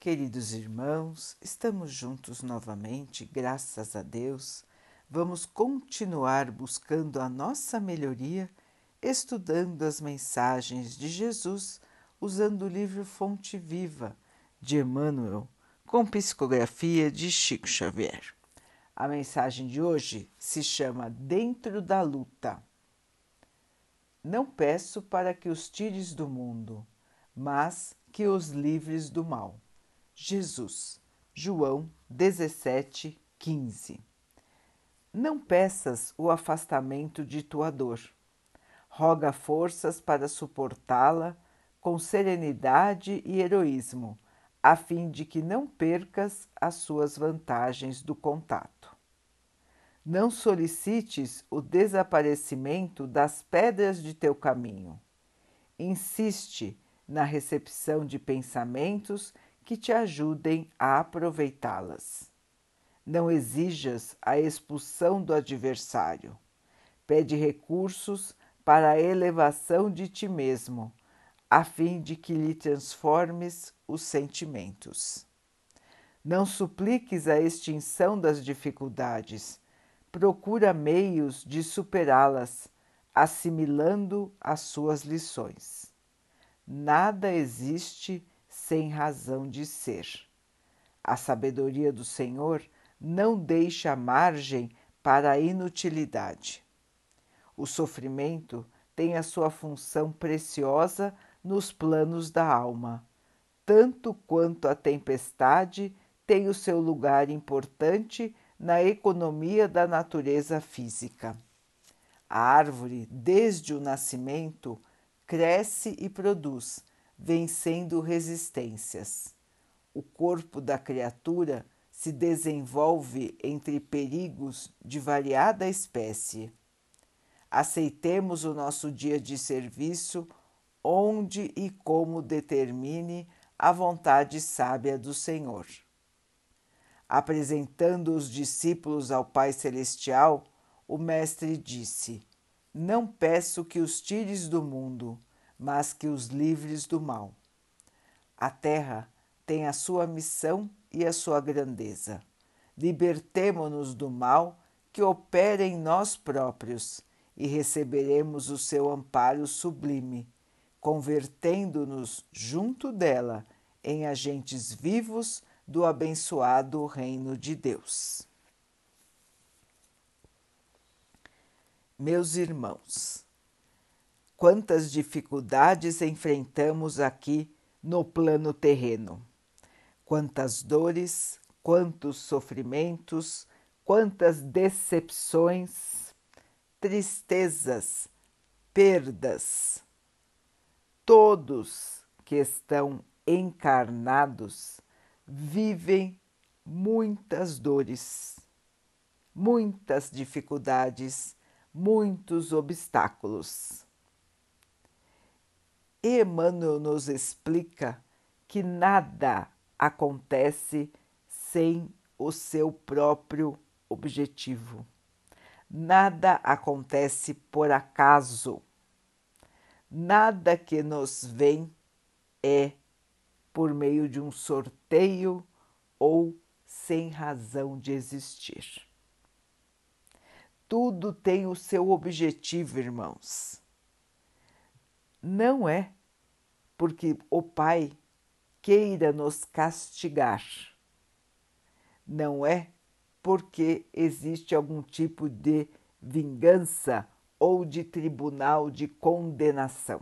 Queridos irmãos, estamos juntos novamente, graças a Deus. Vamos continuar buscando a nossa melhoria, estudando as mensagens de Jesus, usando o livro Fonte Viva de Emmanuel, com psicografia de Chico Xavier. A mensagem de hoje se chama Dentro da Luta. Não peço para que os tires do mundo, mas que os livres do mal. Jesus, João 17, 15. Não peças o afastamento de tua dor. Roga forças para suportá-la com serenidade e heroísmo, a fim de que não percas as suas vantagens do contato. Não solicites o desaparecimento das pedras de teu caminho. Insiste na recepção de pensamentos que te ajudem a aproveitá-las. Não exijas a expulsão do adversário. Pede recursos para a elevação de ti mesmo, a fim de que lhe transformes os sentimentos. Não supliques a extinção das dificuldades, procura meios de superá-las, assimilando as suas lições. Nada existe sem razão de ser. A sabedoria do Senhor não deixa margem para a inutilidade. O sofrimento tem a sua função preciosa nos planos da alma, tanto quanto a tempestade tem o seu lugar importante na economia da natureza física. A árvore, desde o nascimento, cresce e produz, vencendo resistências. O corpo da criatura se desenvolve entre perigos de variada espécie. Aceitemos o nosso dia de serviço onde e como determine a vontade sábia do Senhor. Apresentando os discípulos ao Pai Celestial, o Mestre disse: Não peço que os tires do mundo, mas que os livres do mal. A terra tem a sua missão e a sua grandeza. Libertemo-nos do mal que opera em nós próprios e receberemos o seu amparo sublime, convertendo-nos junto dela em agentes vivos do abençoado reino de Deus. Meus irmãos, quantas dificuldades enfrentamos aqui no plano terreno. Quantas dores, quantos sofrimentos, quantas decepções, tristezas, perdas. Todos que estão encarnados vivem muitas dores, muitas dificuldades, muitos obstáculos. Emmanuel nos explica que nada acontece sem o seu próprio objetivo. Nada acontece por acaso. Nada que nos vem é por meio de um sorteio ou sem razão de existir. Tudo tem o seu objetivo, irmãos não é porque o Pai queira nos castigar, não é porque existe algum tipo de vingança ou de tribunal de condenação.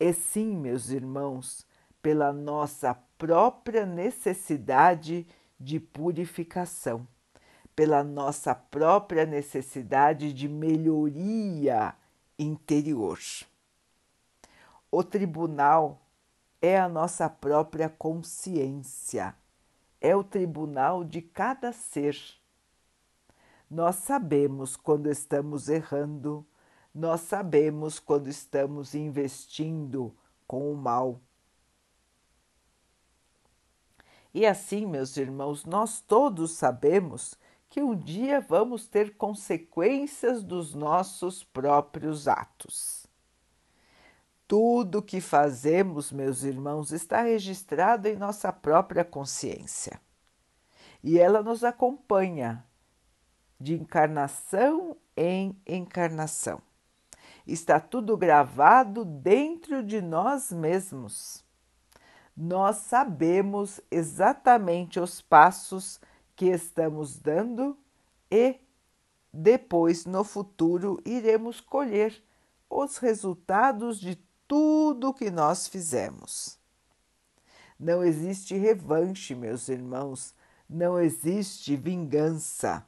É sim, meus irmãos, pela nossa própria necessidade de purificação, pela nossa própria necessidade de melhoria interior. O tribunal é a nossa própria consciência, é o tribunal de cada ser. Nós sabemos quando estamos errando, nós sabemos quando estamos investindo com o mal. E assim, meus irmãos, nós todos sabemos que um dia vamos ter consequências dos nossos próprios atos. Tudo que fazemos, meus irmãos, está registrado em nossa própria consciência. E ela nos acompanha de encarnação em encarnação. Está tudo gravado dentro de nós mesmos. Nós sabemos exatamente os passos que estamos dando e depois, no futuro, iremos colher os resultados de tudo que nós fizemos. Não existe revanche, meus irmãos, não existe vingança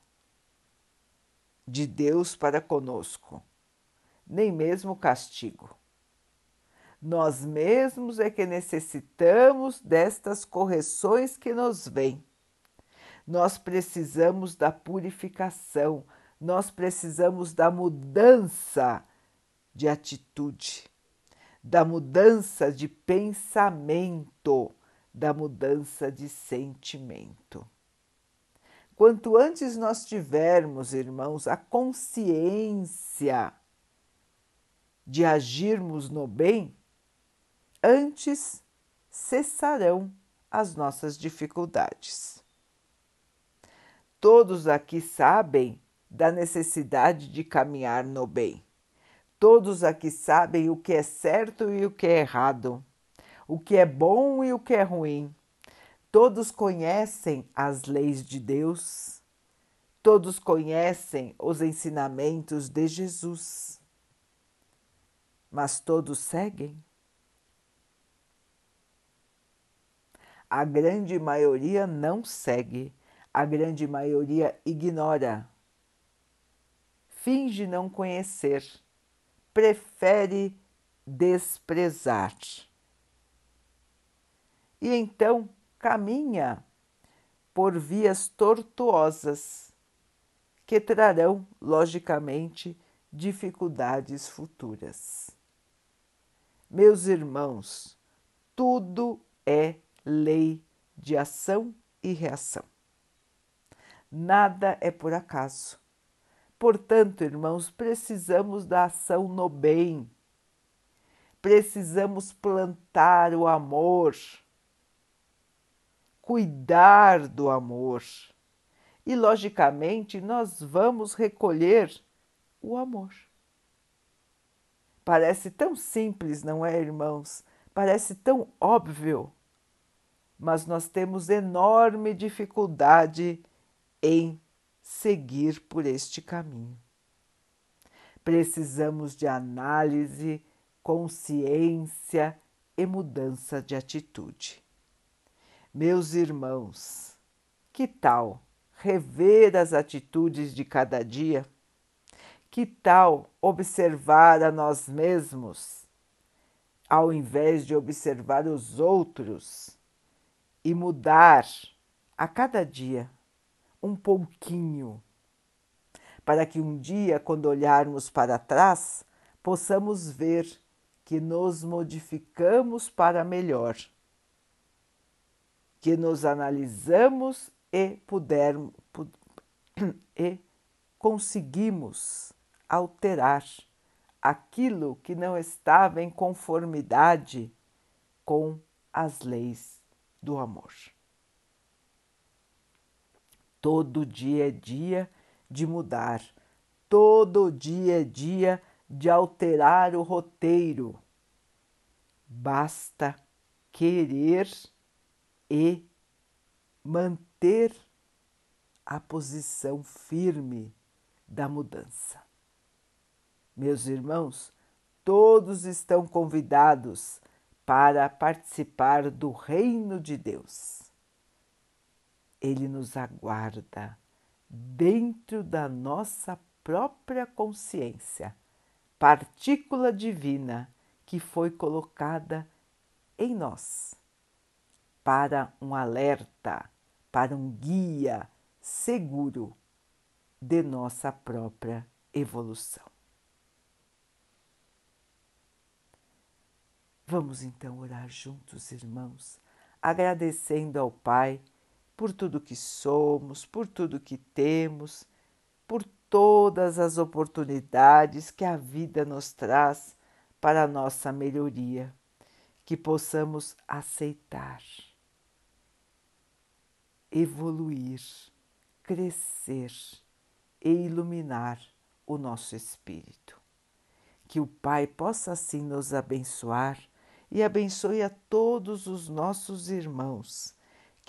de Deus para conosco, nem mesmo castigo. Nós mesmos é que necessitamos destas correções que nos vêm. Nós precisamos da purificação, nós precisamos da mudança de atitude, da mudança de pensamento, da mudança de sentimento. Quanto antes nós tivermos, irmãos, a consciência de agirmos no bem, antes cessarão as nossas dificuldades. Todos aqui sabem da necessidade de caminhar no bem. Todos aqui sabem o que é certo e o que é errado, o que é bom e o que é ruim. Todos conhecem as leis de Deus, todos conhecem os ensinamentos de Jesus, mas todos seguem. A grande maioria não segue, a grande maioria ignora finge não conhecer, prefere desprezar. E então caminha por vias tortuosas que trarão, logicamente, dificuldades futuras. Meus irmãos, tudo é lei de ação e reação. Nada é por acaso. Portanto, irmãos, precisamos da ação no bem, precisamos plantar o amor, cuidar do amor. E, logicamente, nós vamos recolher o amor. Parece tão simples, não é, irmãos? Parece tão óbvio, mas nós temos enorme dificuldade em seguir por este caminho. Precisamos de análise, consciência e mudança de atitude. Meus irmãos, que tal rever as atitudes de cada dia? Que tal observar a nós mesmos, ao invés de observar os outros, e mudar a cada dia um pouquinho, para que um dia, quando olharmos para trás, possamos ver que nos modificamos para melhor, que nos analisamos e pudermos e conseguimos alterar aquilo que não estava em conformidade com as leis do amor. Todo dia é dia de mudar, todo dia é dia de alterar o roteiro. Basta querer e manter a posição firme da mudança. Meus irmãos, todos estão convidados para participar do reino de Deus. Ele nos aguarda dentro da nossa própria consciência, partícula divina que foi colocada em nós para um alerta, para um guia seguro de nossa própria evolução. Vamos então orar juntos, irmãos, agradecendo ao Pai por tudo que somos, por tudo que temos, por todas as oportunidades que a vida nos traz para a nossa melhoria, que possamos aceitar, evoluir, crescer e iluminar o nosso espírito. Que o Pai possa assim nos abençoar e abençoe a todos os nossos irmãos.